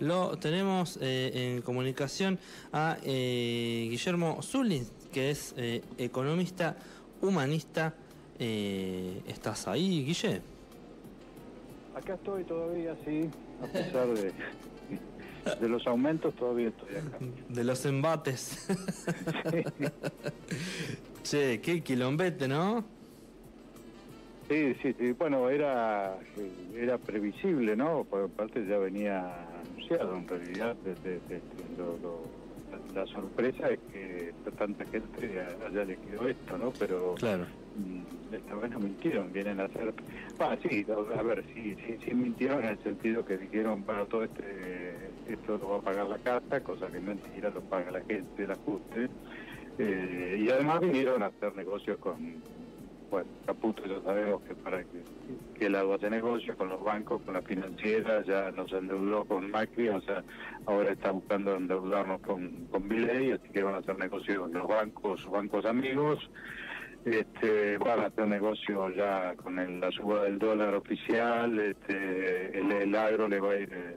lo tenemos eh, en comunicación a eh, Guillermo Zulin, que es eh, economista humanista. ¿Estás ahí, Guille? Acá estoy todavía, sí, a pesar de, de los aumentos, todavía estoy acá. De los embates. che, qué quilombete, ¿no? Sí, sí, sí. Bueno, era, era previsible, ¿no? Por parte ya venía anunciado en realidad. la, sorpresa es que tanta gente haya elegido esto, ¿no? Pero claro. Mm, esta vez no mintieron, vienen a hacer... Ah, sí, a ver, sí, sí, sí mintieron en el sentido que dijeron, para todo este esto lo va a pagar la casa, cosa que mentira, lo paga la gente, el ajuste. Eh, y además vinieron a hacer negocios con bueno, Caputo ya sabemos que para que, que él haga negocio con los bancos, con las financieras, ya nos endeudó con Macri, o sea, ahora está buscando endeudarnos con, con así que van a hacer negocios los bancos, bancos amigos, este, van a hacer negocios ya con la suba del dólar oficial, este, el, agro le va a ir... Eh,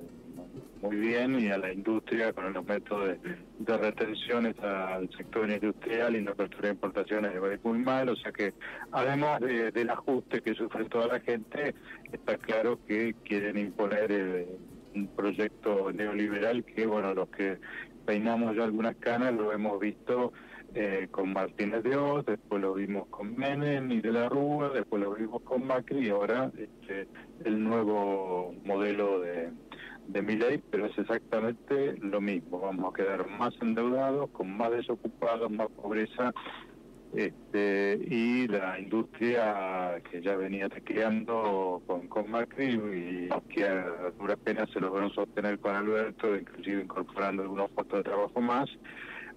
muy bien y a la industria con los métodos de, retenciones al sector industrial y la apertura de importaciones va muy mal, o sea que además del ajuste que sufre toda la gente, está claro que quieren imponer eh, un proyecto neoliberal que, bueno, los que peinamos ya algunas canas lo hemos visto eh, con Martínez de Oz, después lo vimos con Menem y de la Rúa, después lo vimos con Macri y ahora este, el nuevo modelo de de mi ley, pero es exactamente lo mismo. Vamos a quedar más endeudados, con más desocupados, más pobreza, este, y la industria que ya venía tequeando con, con Macri y que a dura pena se lograron sostener con Alberto, inclusive incorporando algunos puestos de trabajo más,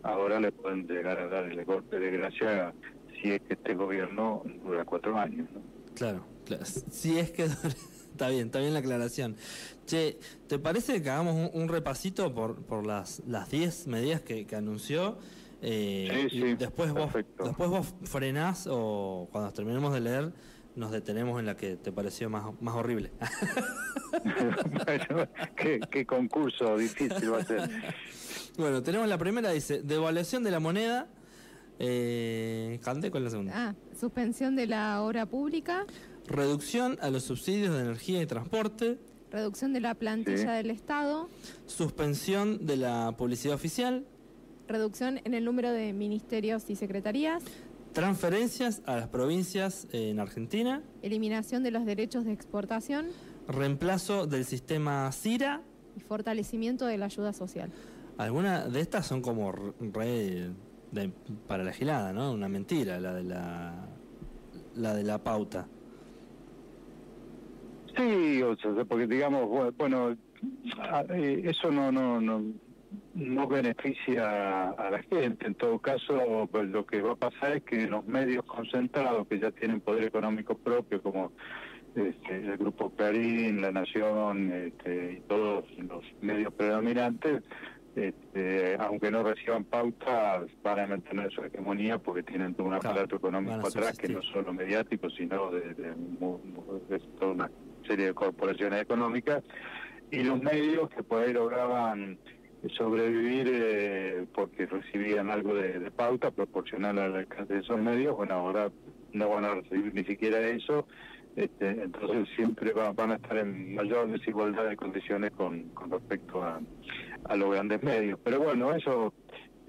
ahora le pueden llegar a dar el golpe de gracia si es que este gobierno dura cuatro años. Claro, claro, si es que Está bien, está bien la aclaración. Che, ¿te parece que hagamos un, repasito por, por las 10 medidas que, anunció? Eh, sí, sí, después vos, después vos frenás o cuando terminemos de leer nos detenemos en la que te pareció más, más horrible. bueno, qué, concurso difícil va a ser. Bueno, tenemos la primera, dice, devaluación de la moneda. Eh, Cante con la segunda. Ah, suspensión de la obra pública. Reducción a los subsidios de energía y transporte. Reducción de la plantilla del Estado. Suspensión de la publicidad oficial. Reducción en el número de ministerios y secretarías. Transferencias a las provincias en Argentina. Eliminación de los derechos de exportación. Reemplazo del sistema CIRA. Y fortalecimiento de la ayuda social. Algunas de estas son como re para la gilada, ¿no? Una mentira, la de la, la de la pauta. Sí, o sea, porque digamos, bueno, eh, eso no, no, no, no beneficia a la gente. En todo caso, pues, lo que va a pasar es que los medios concentrados, que ya tienen poder económico propio, como este, el Grupo Clarín, La Nación este, y todos los medios predominantes, este, aunque no reciban pautas, van a mantener su hegemonía porque tienen todo un aparato económico atrás que no solo mediático, sino de, de, de toda una serie de corporaciones económicas y los medios que por ahí lograban sobrevivir eh, porque recibían algo de, pauta proporcional al alcance de esos medios, bueno, ahora no van a recibir ni siquiera eso, este, entonces siempre van a estar en mayor desigualdad de condiciones con, con respecto a, a los grandes medios. Pero bueno, eso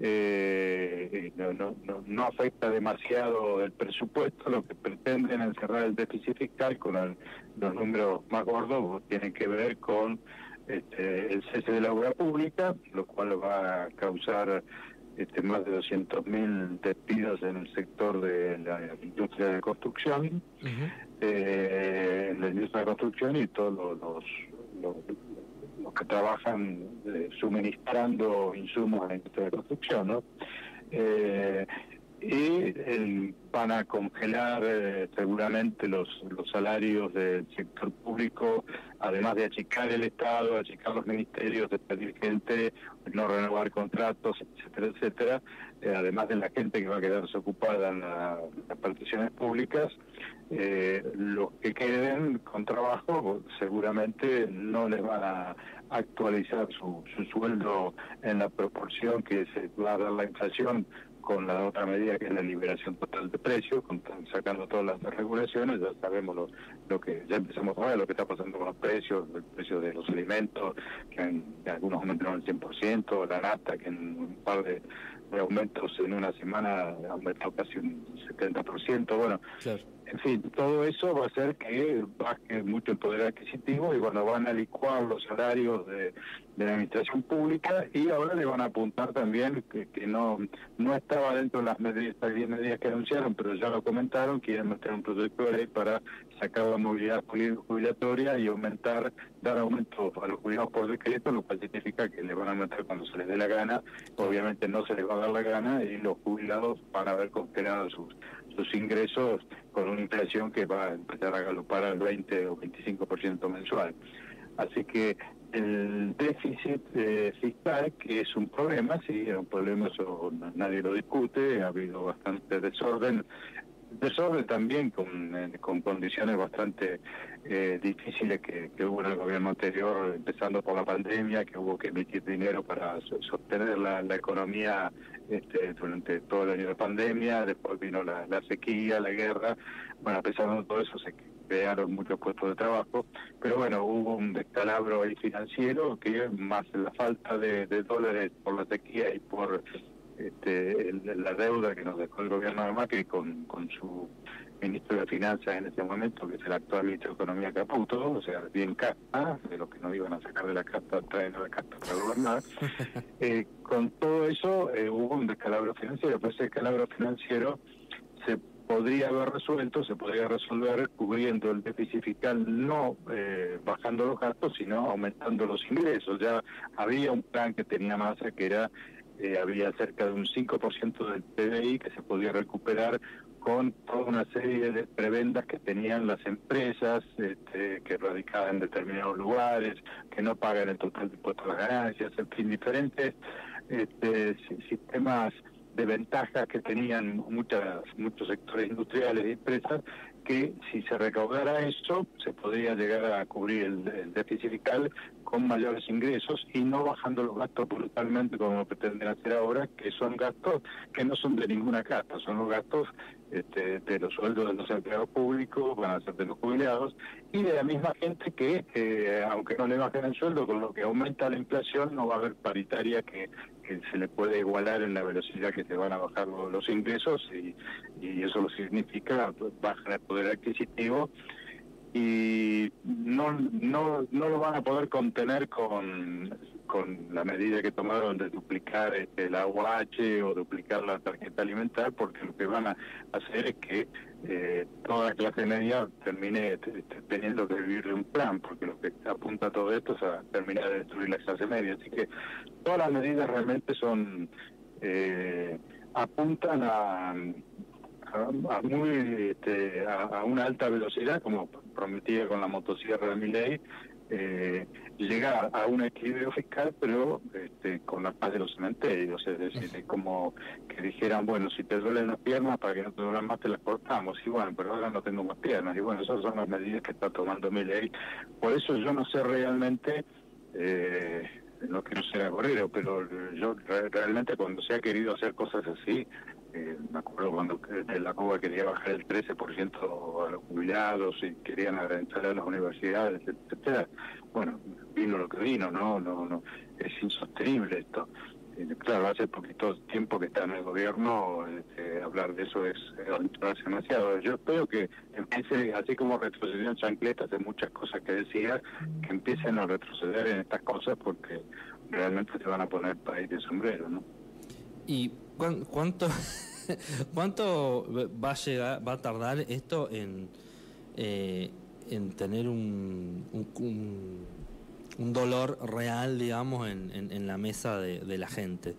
eh, no, no, no, afecta demasiado el presupuesto, lo que pretenden encerrar el déficit fiscal con los números más gordos tienen que ver con este, el cese de la obra pública, lo cual va a causar este, más de 200.000 despidos en el sector de la industria de construcción, eh, la industria de construcción y todos los, los que trabajan eh, suministrando insumos a la industria de construcción, ¿no? Eh, y van a congelar eh, seguramente los, salarios del sector público, además de achicar el Estado, achicar los ministerios, despedir gente, no renovar contratos, etcétera, etcétera, además de la gente que va a quedar desocupada en las particiones públicas, los que queden con trabajo seguramente no les van a actualizar su, su sueldo en la proporción que se va a dar la inflación con la otra medida que es la liberación total de precios, sacando todas las regulaciones, ya sabemos lo, lo que, ya empezamos a ver lo que está pasando con los precios, el precio de los alimentos, que, en, algunos aumentaron el 100%, la nata, que en un par de, aumentos en una semana ha aumentado casi un 70%, bueno, en fin, todo eso va a hacer que baje mucho el poder adquisitivo y bueno, van a licuar los salarios de, de la administración pública y ahora le van a apuntar también que, no no estaba dentro de las medidas, medidas que anunciaron, pero ya lo comentaron, quieren meter un proyecto de ley para sacar la movilidad jubilatoria y aumentar, dar aumento a los jubilados por decreto, lo cual significa que le van a meter cuando se les dé la gana, obviamente no se les va a dar la gana y los jubilados van a ver congelados sus sus ingresos con una inflación que va a empezar a galopar al 20 o 25% mensual. Así que el déficit eh, fiscal, que es un problema, sí, es un problema, eso nadie lo discute, ha habido bastante desorden, desorden también con, con condiciones bastante eh, difíciles que, que, hubo en el gobierno anterior, empezando por la pandemia, que hubo que emitir dinero para sostener la economía este, durante todo el año de pandemia, después vino la, sequía, la guerra, bueno, a pesar de todo eso se crearon muchos puestos de trabajo, pero bueno, hubo un descalabro ahí financiero que más la falta de, dólares por la sequía y por este, la deuda que nos dejó el gobierno de Macri con, con su ministro de Finanzas en ese momento, que es el actual ministro de Economía Caputo, o sea, bien casta, de los que no iban a sacar de la casta, traen a la casta para gobernar. eh, con todo eso eh, hubo un descalabro financiero, pero ese descalabro financiero se podría haber resuelto, se podría resolver cubriendo el déficit fiscal, no eh, bajando los gastos, sino aumentando los ingresos. Ya había un plan que tenía masa que era, eh, había cerca de un 5% del PBI que se podía recuperar con toda una serie de prebendas que tenían las empresas este, que radicaban en determinados lugares, que no pagan el total de impuestos a las ganancias, en fin, diferentes este, sistemas de ventajas que tenían muchas, muchos sectores industriales y empresas, que si se recaudara eso, se podría llegar a cubrir el, déficit fiscal con mayores ingresos y no bajando los gastos brutalmente como pretenden hacer ahora, que son gastos que no son de ninguna casta, son los gastos este, de los sueldos de los empleados públicos, van a ser de los jubilados y de la misma gente que, eh, aunque no le bajen el sueldo, con lo que aumenta la inflación, no va a haber paritaria que que se le puede igualar en la velocidad que se van a bajar los, ingresos y, y, eso lo significa bajar el poder adquisitivo. Y no, no, no lo van a poder contener con, con la medida que tomaron de duplicar este, el AUH o duplicar la tarjeta alimentar, porque lo que van a hacer es que eh, toda la clase media termine teniendo que vivir de un plan, porque lo que apunta todo esto es a terminar de destruir la clase media. Así que todas las medidas realmente son eh, apuntan a a, muy este, a, una alta velocidad, como prometía con la motosierra de mi ley, eh, llegar a un equilibrio fiscal, pero este, con la paz de los cementerios, es decir, como que dijeran, bueno, si te duelen las piernas, para que no te duelen más, te las cortamos, y bueno, pero ahora no tengo más piernas, y bueno, esas son las medidas que está tomando mi ley. Por eso yo no sé realmente... Eh, no quiero ser agorero, pero yo realmente cuando se ha querido hacer cosas así, eh, me acuerdo cuando la Cuba quería bajar el 13% a los jubilados y querían adelantar a las universidades, etcétera. Bueno, vino lo que vino, no, no, no, es insostenible esto. Eh, claro, hace poquito tiempo que está en el gobierno, este, hablar de eso es aventurarse demasiado. Yo espero que empiece, así como retrocedió chancletas de muchas cosas que decía, que empiecen a retroceder en estas cosas porque realmente se van a poner país de sombrero, ¿no? ¿Y cuánto, cuánto va a llegar, va a tardar esto en, eh, en tener un, un, un, dolor real, digamos, en, en, la mesa de, de, la gente?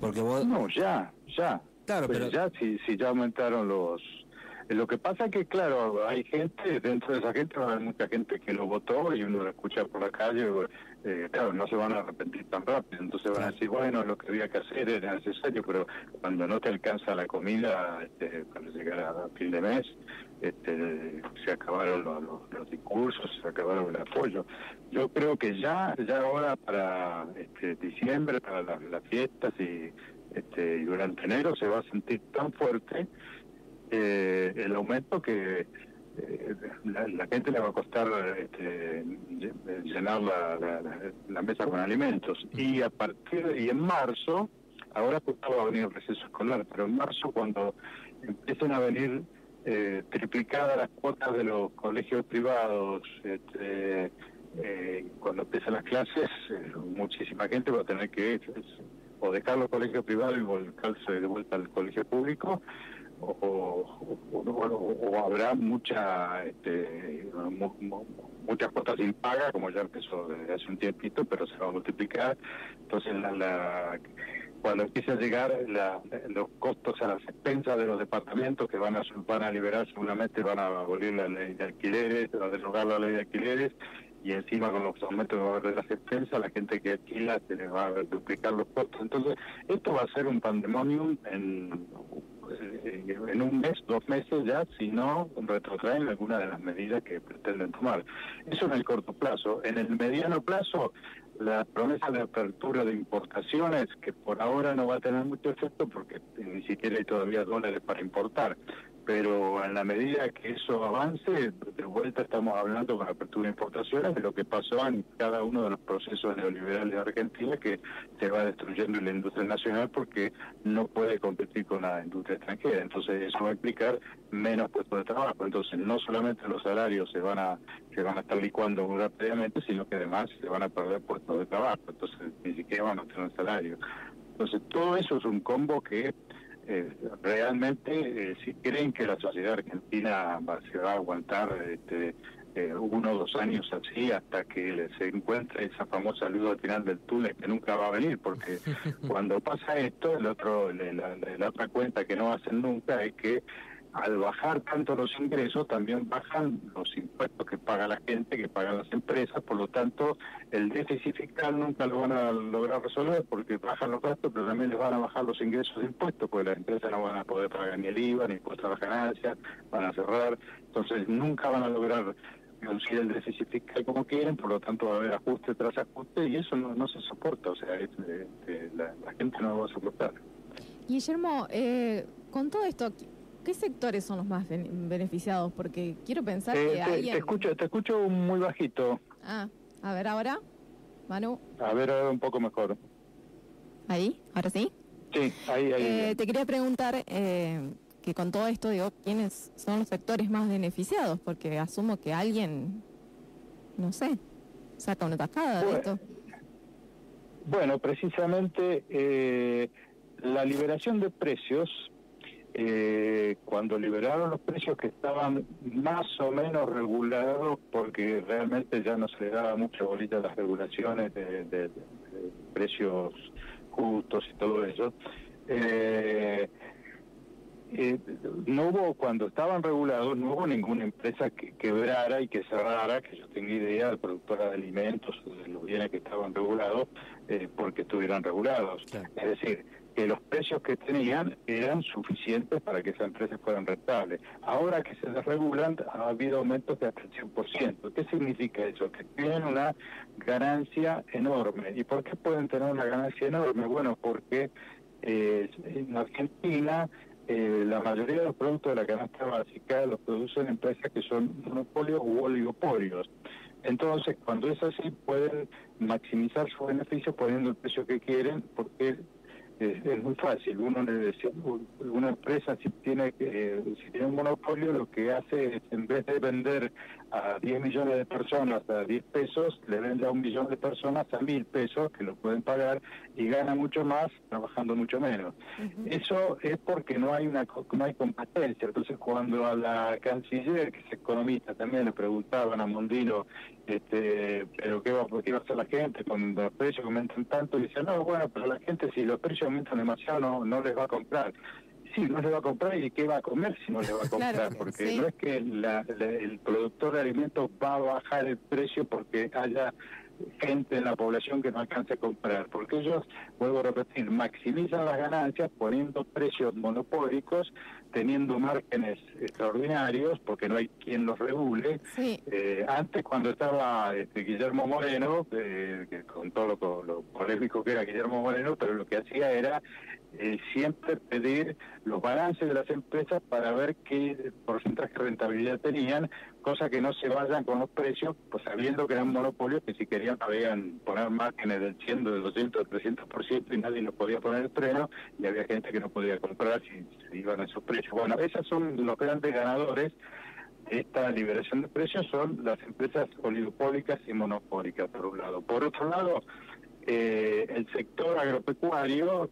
Porque vos... No, ya, ya. Claro, pues pero... Ya, si, si ya aumentaron los... Lo que pasa es que, claro, hay gente, dentro de esa gente va a haber mucha gente que lo votó y uno lo escucha por la calle, eh, claro, no se van a arrepentir tan rápido, entonces van a decir, bueno, lo que había que hacer era necesario, pero cuando no te alcanza la comida, este, cuando llegara a fin de mes, este, se acabaron los, discursos, se acabaron el apoyo. Yo creo que ya, ya ahora para este, diciembre, para las, fiestas y, este, y durante enero se va a sentir tan fuerte eh, el aumento que eh, la, gente le va a costar este, llenar la, mesa con alimentos. Y a partir y en marzo, ahora pues va a venir el receso escolar, pero en marzo cuando empiecen a venir eh, triplicadas las cuotas de los colegios privados, este, eh, cuando empiezan las clases, muchísima gente va a tener que o dejar los colegios privados y volcarse de vuelta al colegio público o, o, habrá mucha este, muchas cuotas sin paga, como ya empezó desde hace un tiempito, pero se va a multiplicar. Entonces, la, cuando empiece a llegar los costos a las expensas de los departamentos que van a, van a liberar seguramente, van a abolir la ley de alquileres, a derogar la ley de alquileres y encima con los aumentos de las expensas, la gente que alquila se le va a duplicar los costos. Entonces, esto va a ser un pandemonium en eh, en un mes, dos meses ya, si no retrotraen alguna de las medidas que pretenden tomar. Eso en el corto plazo. En el mediano plazo, la promesa de apertura de importaciones, que por ahora no va a tener mucho efecto porque ni siquiera hay todavía dólares para importar, pero en la medida que eso avance, de vuelta estamos hablando con apertura de importaciones de lo que pasó en cada uno de los procesos neoliberales de Argentina, que se va destruyendo la industria nacional porque no puede competir con la industria extranjera. Entonces eso va a implicar menos puestos de trabajo. Entonces no solamente los salarios se van a se van a estar licuando rápidamente, sino que además se van a perder puestos de trabajo. Entonces ni siquiera van a tener salario. Entonces todo eso es un combo que eh, realmente eh, si creen que la sociedad argentina va, se va a aguantar este, eh, uno o dos años así hasta que se encuentre esa famosa luz al final del túnel que nunca va a venir, porque cuando pasa esto, el otro, la, la otra cuenta que no hacen nunca es que al bajar tanto los ingresos, también bajan los impuestos que paga la gente, que pagan las empresas, por lo tanto, el déficit fiscal nunca lo van a lograr resolver porque bajan los gastos, pero también les van a bajar los ingresos de impuestos, porque las empresas no van a poder pagar ni el IVA, ni impuestos a las ganancias, van a cerrar, entonces nunca van a lograr reducir el déficit fiscal como quieren, por lo tanto va a haber ajuste tras ajuste y eso no, se soporta, o sea, este, la, gente no lo va a soportar. Guillermo, eh, con todo esto, ¿Qué sectores son los más beneficiados? Porque quiero pensar eh, que te, te escucho, te escucho muy bajito. Ah, a ver ahora, Manu. A ver ahora un poco mejor. ¿Ahí? ¿Ahora sí? Sí, ahí, ahí. Eh, te quería preguntar eh, que con todo esto, digo, ¿quiénes son los sectores más beneficiados? Porque asumo que alguien, no sé, saca una tajada de esto. Bueno, precisamente la liberación de precios eh, cuando liberaron los precios que estaban más o menos regulados, porque realmente ya no se le daba mucha bolita a las regulaciones de, precios justos y todo eso, eh, eh, no hubo, cuando estaban regulados, no hubo ninguna empresa que quebrara y que cerrara, que yo tenga idea, de productora de alimentos, de los bienes que estaban regulados, eh, porque estuvieran regulados. Es decir, que los precios que tenían eran suficientes para que esas empresas fueran rentables. Ahora que se desregulan, ha habido aumentos de hasta el 100%. ¿Qué significa eso? Que tienen una ganancia enorme. ¿Y por qué pueden tener una ganancia enorme? Bueno, porque eh, en Argentina eh, la mayoría de los productos de la canasta básica los producen empresas que son monopolios u oligopolios. Entonces, cuando es así, pueden maximizar su beneficio poniendo el precio que quieren porque es, muy fácil. Uno una empresa si tiene que, si tiene un monopolio, lo que hace es en vez de vender a 10 millones de personas a 10 pesos, le vende a un millón de personas a mil pesos que lo pueden pagar y gana mucho más trabajando mucho menos. Eso es porque no hay una no hay competencia. Entonces cuando a la canciller, que es economista, también le preguntaban a Mondino, este, pero qué va, qué va a hacer la gente cuando los precios aumentan tanto, y dice, no, bueno, pero la gente si los precios aumentan demasiado no, no les va a comprar sí, no le va a comprar y qué va a comer si no le va a comprar, porque no es que el productor de alimentos va a bajar el precio porque haya gente en la población que no alcance a comprar, porque ellos, vuelvo a repetir, maximizan las ganancias poniendo precios monopólicos, teniendo márgenes extraordinarios, porque no hay quien los regule. Eh, antes, cuando estaba este, Guillermo Moreno, eh, con todo lo, lo polémico que era Guillermo Moreno, pero lo que hacía era eh, siempre pedir los balances de las empresas para ver qué porcentaje de rentabilidad tenían, cosa que no se vayan con los precios, pues sabiendo que eran monopolios que si querían podían poner márgenes del 100, del 200, del 300% y nadie los podía poner el freno y había gente que no podía comprar si se iban a esos precios. Bueno, esos son los grandes ganadores esta liberación de precios son las empresas oligopólicas y monopólicas, por un lado. Por otro lado, eh, el sector agropecuario,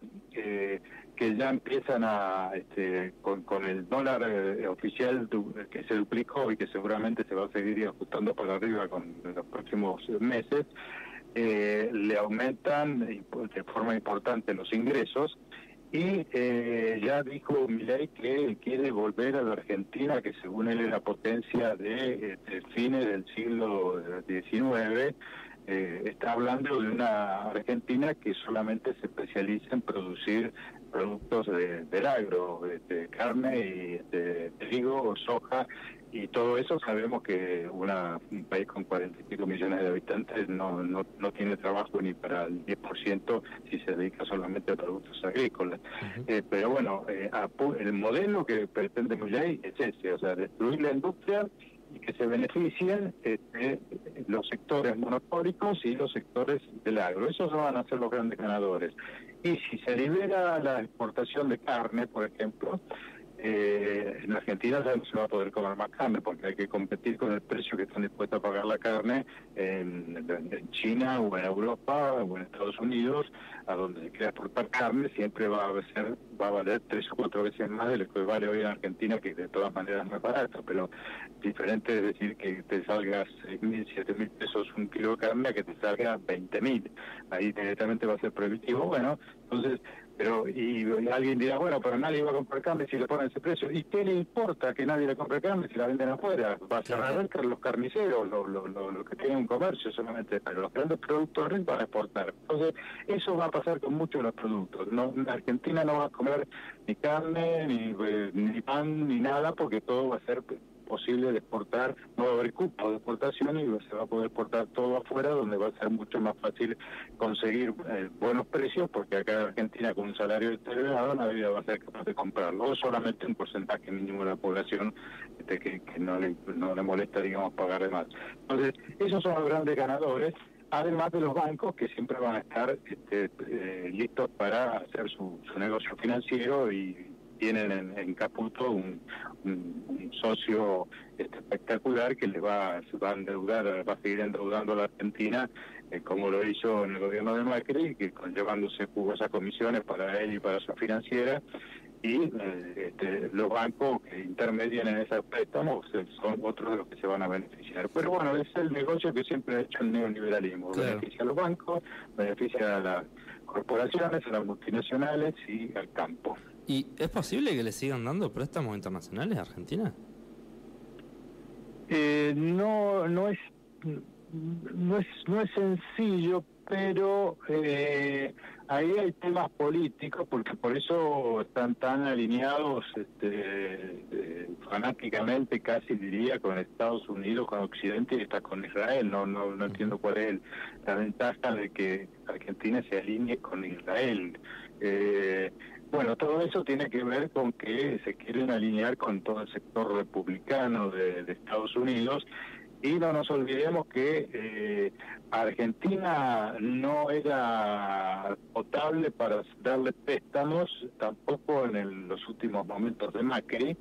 que ya empiezan a, este, con, el dólar eh, oficial que se duplicó y que seguramente se va a seguir ajustando para arriba con los próximos meses, eh, le aumentan de forma importante los ingresos. Y ya dijo Milei que quiere volver a la Argentina, que según él es la potencia de, de fines del siglo XIX, eh, está hablando de una Argentina que solamente se especializa en producir productos de, del agro, de, carne y de trigo, soja y todo eso. Sabemos que una, un país con 45 millones de habitantes no, no, no tiene trabajo ni para el 10% si se dedica solamente a productos agrícolas. Eh, pero bueno, eh, el modelo que pretende Milley es ese, o sea, destruir la industria y que se beneficien este, los sectores monopólicos y los sectores del agro. Esos van a ser los grandes ganadores. Y si se libera la exportación de carne, por ejemplo, eh, en Argentina se va a poder comer más carne porque hay que competir con el precio que están dispuestos a pagar la carne en, China o en Europa o en Estados Unidos, a donde se quiera exportar carne, siempre va a ser, va a valer tres o cuatro veces más de lo que vale hoy en Argentina, que de todas maneras no es barato, pero diferente es decir que te salga seis mil, siete mil pesos un kilo de carne a que te salga veinte mil. Ahí directamente va a ser prohibitivo. Bueno, entonces pero y, alguien dirá, bueno, pero nadie va a comprar carne si le ponen ese precio. ¿Y qué le importa que nadie le compre carne si la venden afuera? Va a ser los carniceros, los lo, que tienen un comercio solamente, pero los grandes productores van a exportar. Entonces, eso va a pasar con muchos de los productos. No, Argentina no va a comer ni carne, ni, eh, ni pan, ni nada, porque todo va a ser posible de exportar, no va a haber cupo de exportación y se va a poder exportar todo afuera, donde va a ser mucho más fácil conseguir eh, buenos precios, porque acá en Argentina con un salario deteriorado nadie va a ser capaz de comprarlo, o solamente un porcentaje mínimo de la población este, que, no, le, no le molesta, digamos, pagar de más. Entonces, esos son los grandes ganadores además de los bancos que siempre van a estar este, eh, listos para hacer su, su negocio financiero y tienen en, Caputo un, socio este, espectacular que le va, va a endeudar, va a seguir endeudando a la Argentina, eh, como lo hizo en el gobierno de Macri, que llevándose jugosas comisiones para él y para su financiera, y eh, este, los bancos que intermedian en esos préstamos son otros de los que se van a beneficiar. Pero bueno, es el negocio que siempre ha hecho el neoliberalismo. Beneficia a los bancos, beneficia a las corporaciones, a las multinacionales y al campo. ¿Y es posible que le sigan dando préstamos internacionales a Argentina? Eh, no, no es, no es, no es sencillo, pero eh, ahí hay temas políticos, porque por eso están tan alineados este, eh, fanáticamente, casi diría, con Estados Unidos, con Occidente y está con Israel. No, no, no entiendo cuál es la ventaja de que Argentina se alinee con Israel. Eh, bueno, todo eso tiene que ver con que se quieren alinear con todo el sector republicano de, Estados Unidos. Y no nos olvidemos que eh, Argentina no era potable para darle préstamos, tampoco en los últimos momentos de Macri,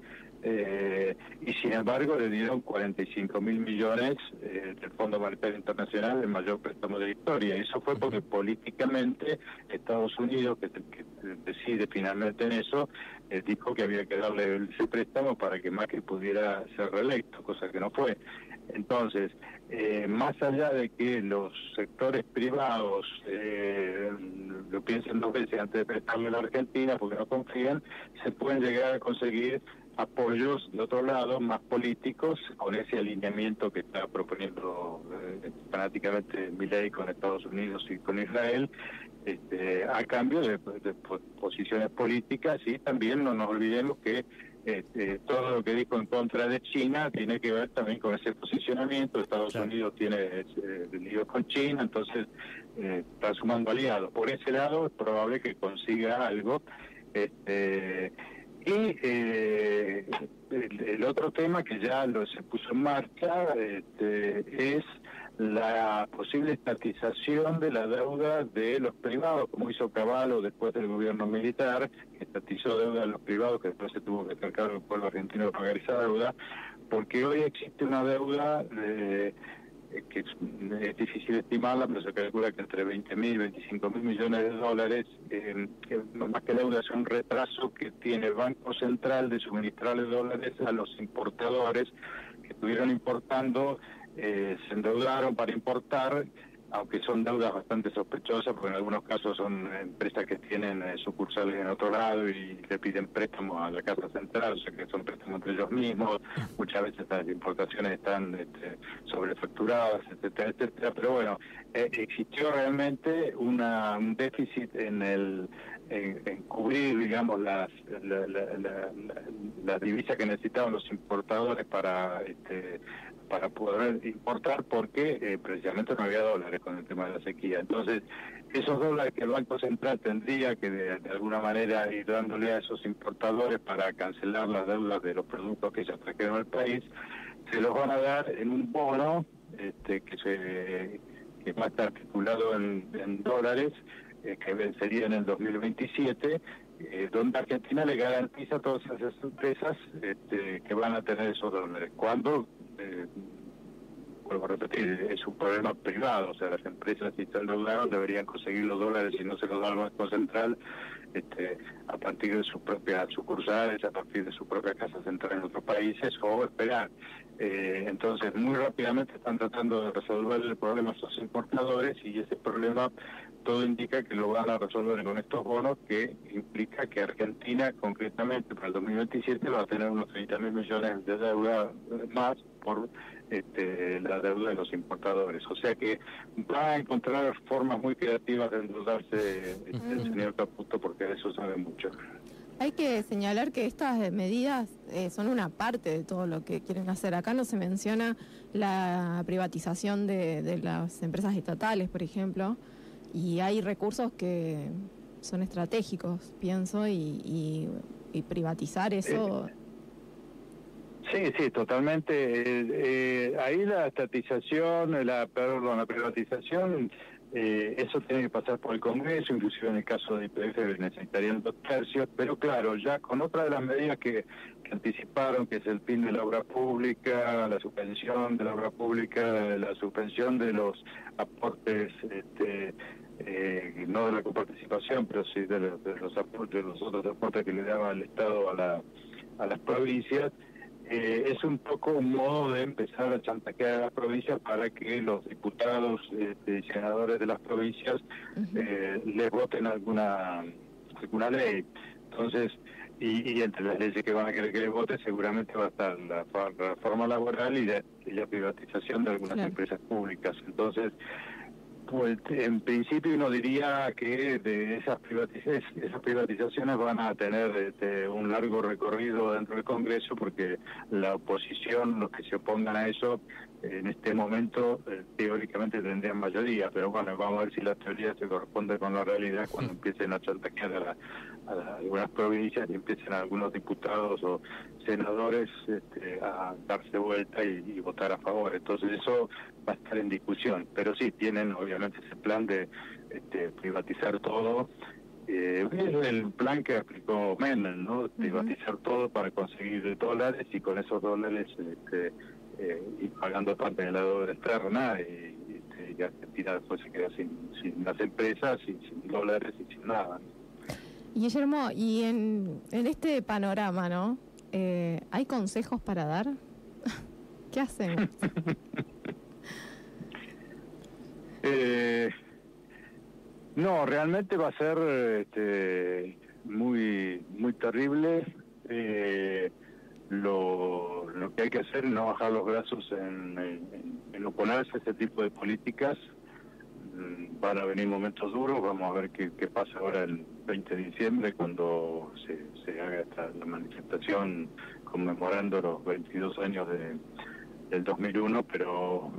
eh, y sin embargo le dieron 45 mil millones eh, del Fondo Monetario Internacional, el mayor préstamo de la historia. Eso fue porque políticamente Estados Unidos, que, que decide finalmente en eso, eh, dijo que había que darle ese préstamo para que Macri pudiera ser reelecto, cosa que no fue. Entonces, eh, más allá de que los sectores privados eh, lo piensen dos veces antes de prestarle a la Argentina porque no confían, se pueden llegar a conseguir apoyos de otro lado, más políticos, con ese alineamiento que está proponiendo eh, fanáticamente Milei con Estados Unidos y con Israel, este, a cambio de, posiciones políticas. Y también no nos olvidemos que este, todo lo que dijo en contra de China tiene que ver también con ese posicionamiento. Estados Unidos tiene eh, con China, entonces eh, está sumando aliados. Por ese lado es probable que consiga algo. Este, y eh, el, otro tema que ya lo se puso en marcha este, es la posible estatización de la deuda de los privados, como hizo Caballo después del gobierno militar, que estatizó deuda de los privados, que después se tuvo que hacer cargo del pueblo argentino de pagar esa deuda, porque hoy existe una deuda de eh, que es, difícil estimarla, pero se calcula que entre 20 mil y 25 mil millones de dólares, eh, que más que deuda es un retraso que tiene el Banco Central de suministrarle dólares a los importadores que estuvieron importando, eh, se endeudaron para importar aunque son deudas bastante sospechosas, porque en algunos casos son empresas que tienen eh, sucursales en otro lado y le piden préstamos a la Casa Central, o sea que son préstamos entre ellos mismos, muchas veces las importaciones están este, sobrefacturadas, etcétera, etcétera, pero bueno, eh, existió realmente una, un déficit en el en, cubrir, digamos, las, la, la, divisa que necesitaban los importadores para este, para poder importar porque eh, precisamente no había dólares con el tema de la sequía. Entonces, esos dólares que el Banco Central tendría que de, alguna manera ir dándole a esos importadores para cancelar las deudas de los productos que ya trajeron al país, se los van a dar en un bono este, que, se, que va a estar articulado en, dólares, eh, que vencería en el 2027, eh, donde Argentina le garantiza a todas esas empresas este, que van a tener esos dólares. Cuando eh, vuelvo a repetir, es un problema privado, o sea, las empresas si están endeudadas deberían conseguir los dólares y no se los da el Banco Central este, a partir de sus propias sucursales, a partir de su propia casa central en otros países o esperar. Eh, entonces, muy rápidamente están tratando de resolver el problema a sus importadores y ese problema todo indica que lo van a resolver con estos bonos que implica que Argentina concretamente para el 2027 va a tener unos 30 mil millones de deuda más por este, la deuda de los importadores. O sea que va a encontrar formas muy creativas de endeudarse este, el señor Caputo porque de eso sabe mucho. Hay que señalar que estas medidas eh, son una parte de todo lo que quieren hacer. Acá no se menciona la privatización de, las empresas estatales, por ejemplo, y hay recursos que son estratégicos, pienso, y, privatizar eso... Eh, Sí, sí, totalmente. Eh, eh, ahí la estatización, la, perdón, la privatización, eh, eso tiene que pasar por el Congreso, inclusive en el caso de IPF necesitarían dos tercios, pero claro, ya con otra de las medidas que, anticiparon, que es el fin de la obra pública, la suspensión de la obra pública, la suspensión de los aportes, este, no de la coparticipación, pero sí de, los aportes, de los otros aportes que le daba el Estado a, la, a las provincias, eh, es un poco un modo de empezar a chantaquear a las provincias para que los diputados este, y senadores de las provincias eh, les voten alguna alguna ley. Entonces, y, entre las leyes que van a querer que les vote seguramente va a estar la, reforma laboral y, la privatización de algunas empresas públicas. Entonces, pues en principio uno diría que de esas privatizaciones, esas privatizaciones van a tener este, un largo recorrido dentro del Congreso porque la oposición, los que se opongan a eso, en este momento eh, teóricamente tendrían mayoría, pero bueno, vamos a ver si la teoría se corresponde con la realidad cuando empiecen a chantajear a, algunas provincias y empiecen algunos diputados o senadores este, a darse vuelta y, votar a favor. Entonces eso va a estar en discusión, pero sí tienen obviamente ese plan de este, privatizar todo. Eh, es el plan que aplicó Menem, ¿no? Privatizar todo para conseguir dólares y con esos dólares este, eh, y pagando parte de la deuda externa y, y, Argentina después se queda sin, sin las empresas, sin, sin dólares y sin nada. Guillermo, y en, en este panorama, ¿no? Eh, ¿Hay consejos para dar? ¿Qué hacen? eh, no, realmente va a ser este, muy muy terrible. Eh, lo, que hay que hacer es no bajar los brazos en, en, oponerse a este tipo de políticas. Mm, van a venir momentos duros, vamos a ver qué, pasa ahora el 20 de diciembre cuando se, se haga esta la manifestación conmemorando los 22 años de, del 2001, pero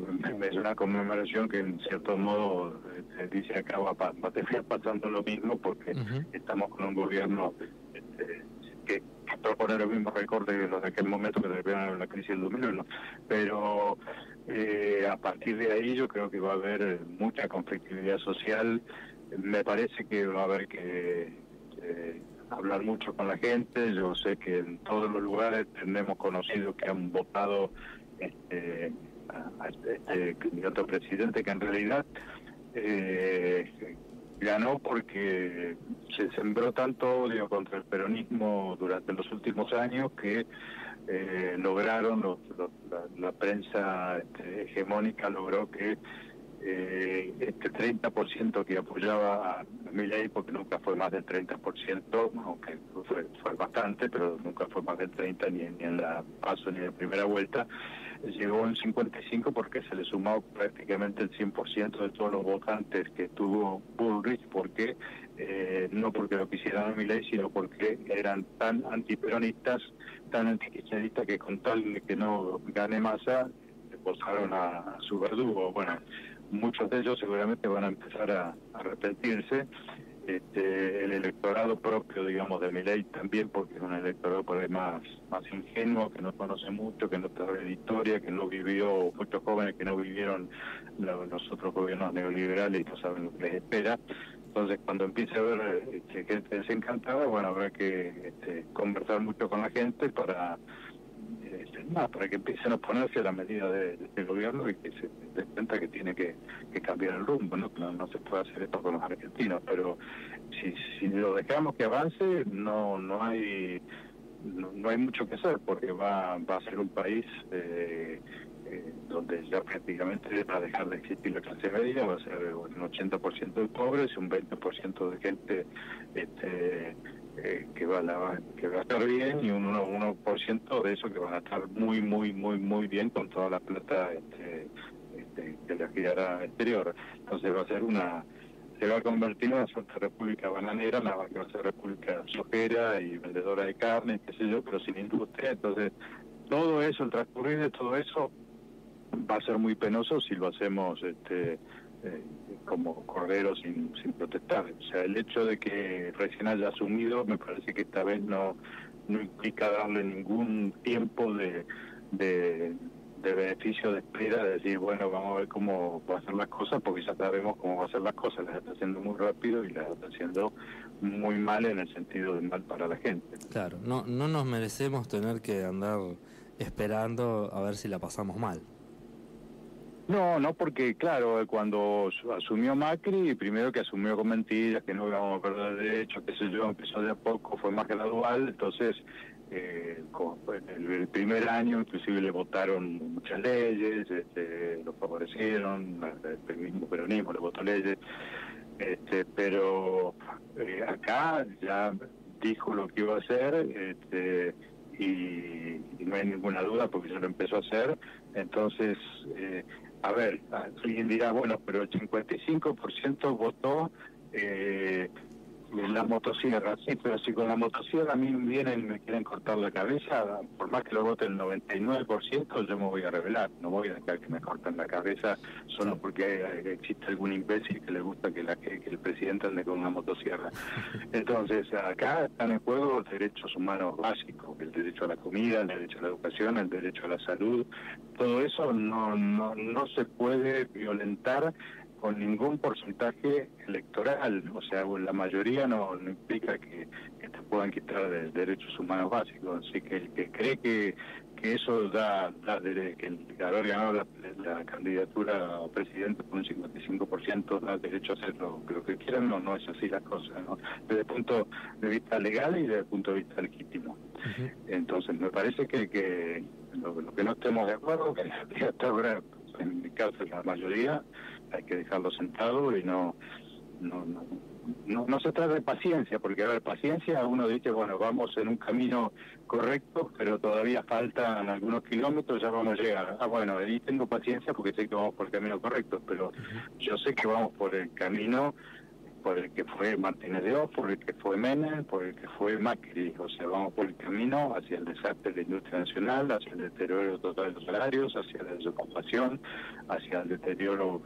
es una conmemoración que en cierto modo se dice acá va, va a terminar pasando lo mismo porque estamos con un gobierno este, que, propone los mismos recortes de los de aquel momento que terminaron la crisis del 2001. Pero eh, a partir de ahí yo creo que va a haber mucha conflictividad social. Me parece que va a haber que hablar mucho con la gente. Yo sé que en todos los lugares tenemos conocido que han votado este, a, este candidato presidente que en realidad eh, ganó porque se sembró tanto odio contra el peronismo durante los últimos años que eh, lograron, la, prensa este, hegemónica logró que eh, este 30% que apoyaba a Milei, porque nunca fue más del 30%, aunque fue, fue bastante, pero nunca fue más del 30% ni, ni en la paso ni en la primera vuelta, llegó en 55 porque se le sumó prácticamente el 100% de todos los votantes que tuvo Bullrich, porque eh, no porque lo quisieran a Milei, sino porque eran tan antiperonistas, tan antikirchneristas que con tal de que no gane masa, le posaron a, su verdugo. Bueno, muchos de ellos seguramente van a empezar a arrepentirse este, el electorado propio, digamos, de mi ley también, porque es un electorado por ahí más, más ingenuo, que no conoce mucho, que no sabe de historia, que no vivió, muchos jóvenes que no vivieron los otros gobiernos neoliberales y no saben lo que les espera. Entonces, cuando empiece a ver este, gente desencantada, bueno, habrá que este, conversar mucho con la gente para para que empiecen a ponerse a la medida de, gobierno y que se den cuenta que tiene que, cambiar el rumbo, ¿no? ¿no? se puede hacer esto con los argentinos, pero si, si lo dejamos que avance, no, no hay no, hay mucho que hacer porque va, va a ser un país eh, eh, donde ya prácticamente va a dejar de existir la clase media, va a ser un 80% de pobres y un 20% de gente este, eh, que, va a que va a estar bien y un 1%, de eso que van a estar muy, muy, muy, muy bien con toda la plata este, este, que le girará exterior. Entonces va a ser una se va a convertir en una república bananera, que va a ser república sojera y vendedora de carne, qué sé yo, pero sin industria. Entonces, todo eso, el transcurrir de todo eso, va a ser muy penoso si lo hacemos este, eh, como cordero sin, protestar. O sea, el hecho de que recién haya asumido me parece que esta vez no, no implica darle ningún tiempo de, de, beneficio de espera, de decir, bueno, vamos a ver cómo va a ser las cosas, porque ya sabemos cómo va a ser las cosas, las está haciendo muy rápido y las está haciendo muy mal en el sentido de mal para la gente. Claro, no, no nos merecemos tener que andar esperando a ver si la pasamos mal. No, no, porque claro, cuando asumió Macri, primero que asumió con mentiras, que no íbamos a perder derechos, qué sé yo, empezó de a poco, fue más gradual, entonces eh, el, primer año inclusive le votaron muchas leyes, este, lo favorecieron, el mismo peronismo le votó leyes, este, pero eh, acá ya dijo lo que iba a hacer, este, y, no hay ninguna duda porque ya lo empezó a hacer, entonces eh, a ver, alguien dirá, bueno, pero el 55% votó eh, la motosierra, sí, pero si con la motosierra a mí vienen y me quieren cortar la cabeza, por más que lo vote el 99%, yo me voy a revelar, no voy a dejar que me corten la cabeza solo porque existe algún imbécil que le gusta que, la, que, el presidente ande con una motosierra. Entonces, acá están en juego los derechos humanos básicos, el derecho a la comida, el derecho a la educación, el derecho a la salud, todo eso no, no, no se puede violentar con ningún porcentaje electoral, o sea, la mayoría no, implica que, te puedan quitar de derechos humanos básicos, así que el que cree que, que eso da, da que el haber ganado la, candidatura a presidente con un 55% da derecho a hacer lo, que quieran, no, no es así la cosa, ¿no? desde el punto de vista legal y desde el punto de vista legítimo. Entonces, me parece que, que lo, que no estemos de acuerdo, que hasta ahora, en mi caso, la mayoría, hay que dejarlo sentado y no no, no, no, no se trata de paciencia, porque a ver, paciencia uno dice, bueno, vamos en un camino correcto, pero todavía faltan algunos kilómetros, ya vamos a llegar. Ah, bueno, ahí tengo paciencia porque sé que vamos por el camino correcto, pero yo sé que vamos por el camino por el que fue Martínez de Oz, por el que fue Menem, por el que fue Macri. O sea, vamos por el camino hacia el desastre de la industria nacional, hacia el deterioro total de los salarios, hacia la desocupación, hacia el deterioro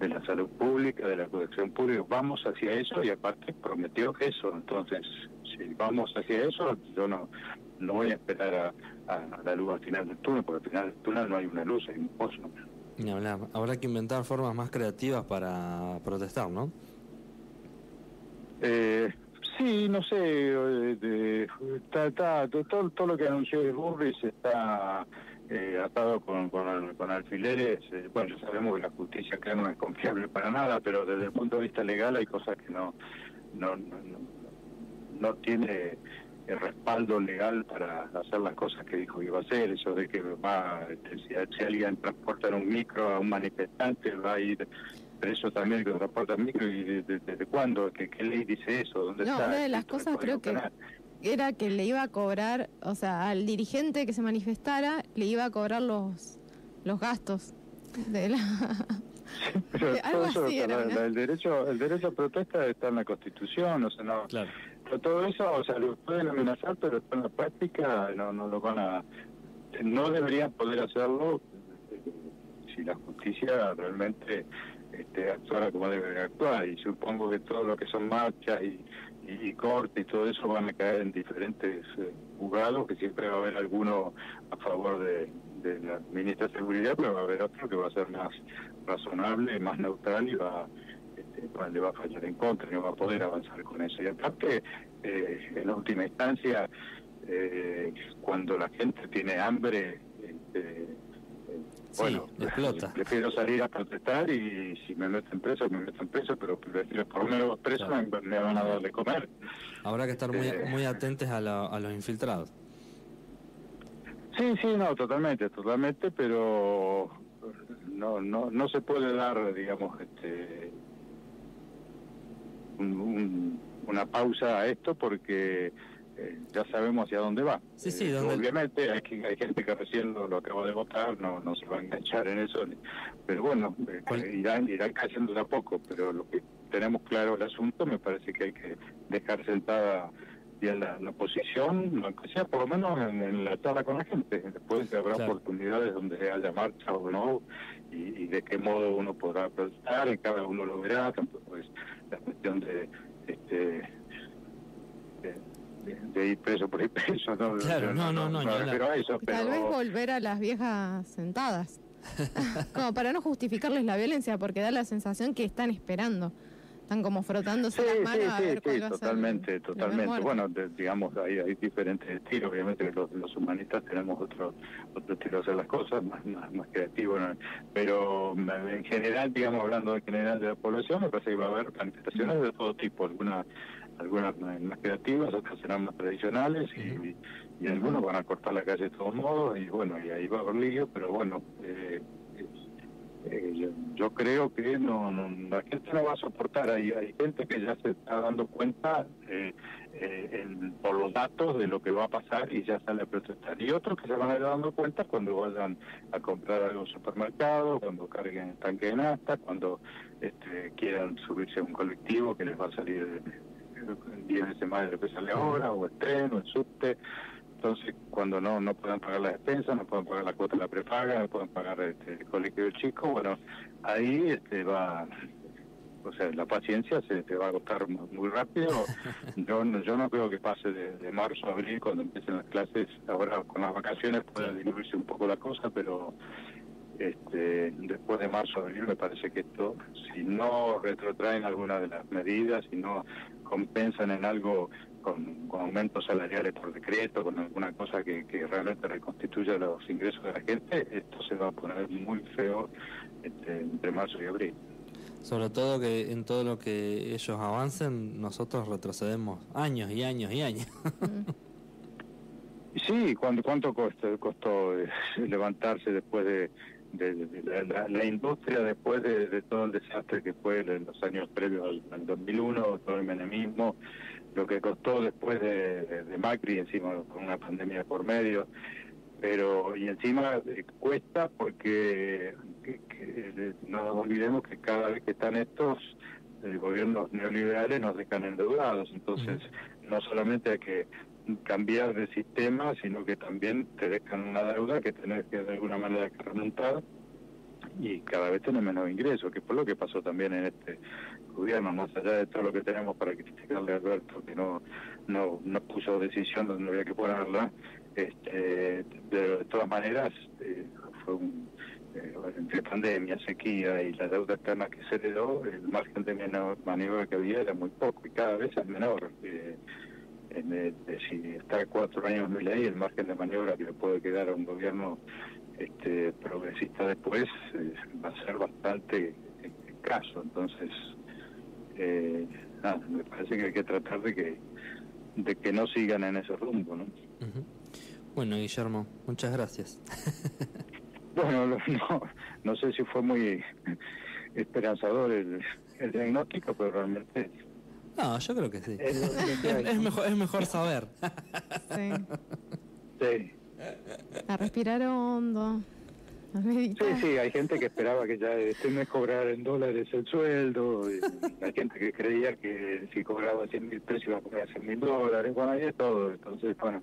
de la salud pública, de la protección pública. Vamos hacia eso y aparte prometió eso. Entonces, si vamos hacia eso, yo no, no voy a esperar a, la luz al final del túnel, porque al final del túnel no hay una luz, hay un pozo. Habrá que inventar formas más creativas para protestar, ¿no? Eh, sí, no sé, eh, está, todo, todo lo que anunció el Burris está eh, atado con, con, alfileres. Eh, bueno, ya sabemos que la justicia acá no es confiable para nada, pero desde el punto de vista legal hay cosas que no, no, no, no tiene el respaldo legal para hacer las cosas que dijo que iba a hacer, eso de que va, este, si, si, alguien transporta en un micro a un manifestante, va a ir eso también que transporta micro y desde cuándo, ¿Qué, ¿Qué, ley dice eso, ¿dónde no, Una de las cosas creo que era que le iba a cobrar, o sea, al dirigente que se manifestara le iba a cobrar los los gastos de la pero todo eso, el derecho el derecho a protesta está en la Constitución, o sea, no. Claro. todo eso, o sea, lo pueden amenazar, pero en la práctica no no lo van a no deberían poder hacerlo si la justicia realmente este, actuara como debe actuar y supongo que todo lo que son marchas y, y, cortes y todo eso van a caer en diferentes eh, juzgados, que siempre va a haber alguno a favor de, la ministra de Seguridad, pero va a haber otro que va a ser más razonable, más neutral y va, este, le va a fallar en contra y no va a poder avanzar con eso. Y aparte, eh, en última instancia, eh, cuando la gente tiene hambre, este, bueno, explota. prefiero salir a protestar y si me meten preso, me meten preso, pero prefiero por lo menos preso me, van a dar de comer. Habrá que estar muy, eh, muy atentos a, a los infiltrados. Sí, sí, no, totalmente, totalmente, pero no, no, no se puede dar, digamos, este, una pausa a esto porque eh, ya sabemos hacia dónde va. Sí, sí, eh, Obviamente hay, hay gente que recién lo, acaba de votar, no, no se va a enganchar en eso, pero bueno, eh, irán, irán cayendo de a poco, pero lo que tenemos claro el asunto me parece que hay que dejar sentada bien la, la oposición, aunque sea por lo menos en, la charla con la gente. Después habrá oportunidades donde haya marcha o no, y, de qué modo uno podrá protestar, cada uno lo verá, tampoco es la cuestión de... este de, ir preso por ir preso. No, claro, no, no, no. no, eso, Tal vez volver a las viejas sentadas. como para no justificarles la violencia, porque da la sensación que están esperando. Están como frotándose las manos a ver cuál totalmente, totalmente. Bueno, digamos, hay, hay diferentes estilos. Obviamente los, los humanistas tenemos otro, otro estilo de hacer las cosas, más, más, más creativo. Pero en general, digamos, hablando en general de la población, me parece que va a haber manifestaciones de todo tipo. Alguna algunas más creativas, otras serán más tradicionales y, y, algunos van a cortar la calle de todos modos y bueno, y ahí va a haber lío, pero bueno, eh, eh, yo, creo que no, la gente no va a soportar, hay, hay gente que ya se está dando cuenta eh, por los datos de lo que va a pasar y ya sale a protestar, y otros que se van a ir dando cuenta cuando vayan a comprar algo en supermercado, cuando carguen el tanque de nafta, cuando este, quieran subirse a un colectivo que les va a salir 10 veces más de lo que sale ahora, o el tren, o el subte. Entonces, cuando no no puedan pagar la despensa, no pueden pagar la cuota de la prepaga, no pueden pagar este, el colectivo chico, bueno, ahí este va, o sea, la paciencia se te va a agotar muy rápido. Yo no, yo no creo que pase de, marzo a abril cuando empiecen las clases. Ahora con las vacaciones puede disminuirse un poco la cosa, pero este, después de marzo abril me parece que esto, si no retrotraen alguna de las medidas, si no compensan en algo con, aumentos salariales por decreto, con alguna cosa que, realmente reconstituya los ingresos de la gente, esto se va a poner muy feo este, entre marzo y abril. Sobre todo que en todo lo que ellos avancen, nosotros retrocedemos años y años y años. sí, ¿cuánto, cuánto costó, costó eh, levantarse después de la, industria después de, todo el desastre que fue en los años previos al, 2001, todo el menemismo, lo que costó después de, Macri, encima con una pandemia por medio, pero y encima eh, cuesta porque no nos olvidemos que cada vez que están estos eh, gobiernos neoliberales nos dejan endeudados, entonces no solamente hay que cambiar de sistema, sino que también te dejan una deuda que tenés que de alguna manera remontar y cada vez tenés menos ingresos, que fue lo que pasó también en este gobierno, más allá de todo lo que tenemos para criticarle a Alberto, que no, no, no puso decisión donde había que ponerla, este, de, todas maneras eh, fue un, eh, entre pandemia, sequía y la deuda externa que se heredó, el margen de maniobra que había era muy poco y cada vez es menor. Eh, en si está cuatro años mi ley, el margen de maniobra que le puede quedar a un gobierno este, progresista después eh, va a ser bastante escaso. Entonces, eh, nada, me parece que hay que tratar de que de que no sigan en ese rumbo, ¿no? Bueno, Guillermo, muchas gracias. bueno, no, no sé si fue muy esperanzador el, el diagnóstico, pero realmente no, yo creo que sí. Es, mejor, es mejor saber. Sí. sí. A respirar hondo. Sí, sí, hay gente que esperaba que ya este mes cobrara en dólares el sueldo, hay gente que creía que si cobraba 100 mil pesos iba a cobrar 100 mil dólares, bueno, ahí es todo. Entonces, bueno,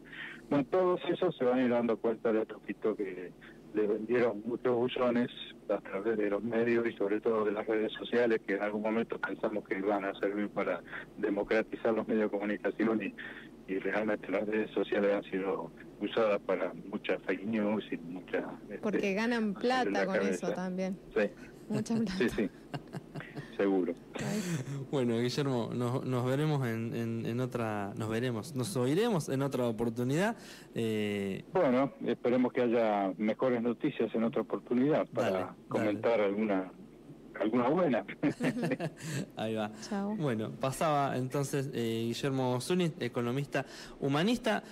bueno, todos esos se van a ir dando cuenta de poquito que le vendieron muchos buzones a través de los medios y sobre todo de las redes sociales que en algún momento pensamos que iban a servir para democratizar los medios de comunicación y, y realmente las redes sociales han sido usadas para muchas fake news y muchas... Este, Porque ganan plata con eso también. Sí. Mucha plata. Sí, sí. Seguro. Bueno, Guillermo, nos, nos veremos en, en, otra, nos veremos, nos oiremos en otra oportunidad. Eh... Bueno, esperemos que haya mejores noticias en otra oportunidad para comentar alguna alguna buena. Ahí va. Bueno, pasaba entonces eh, Guillermo Zunit, economista humanista.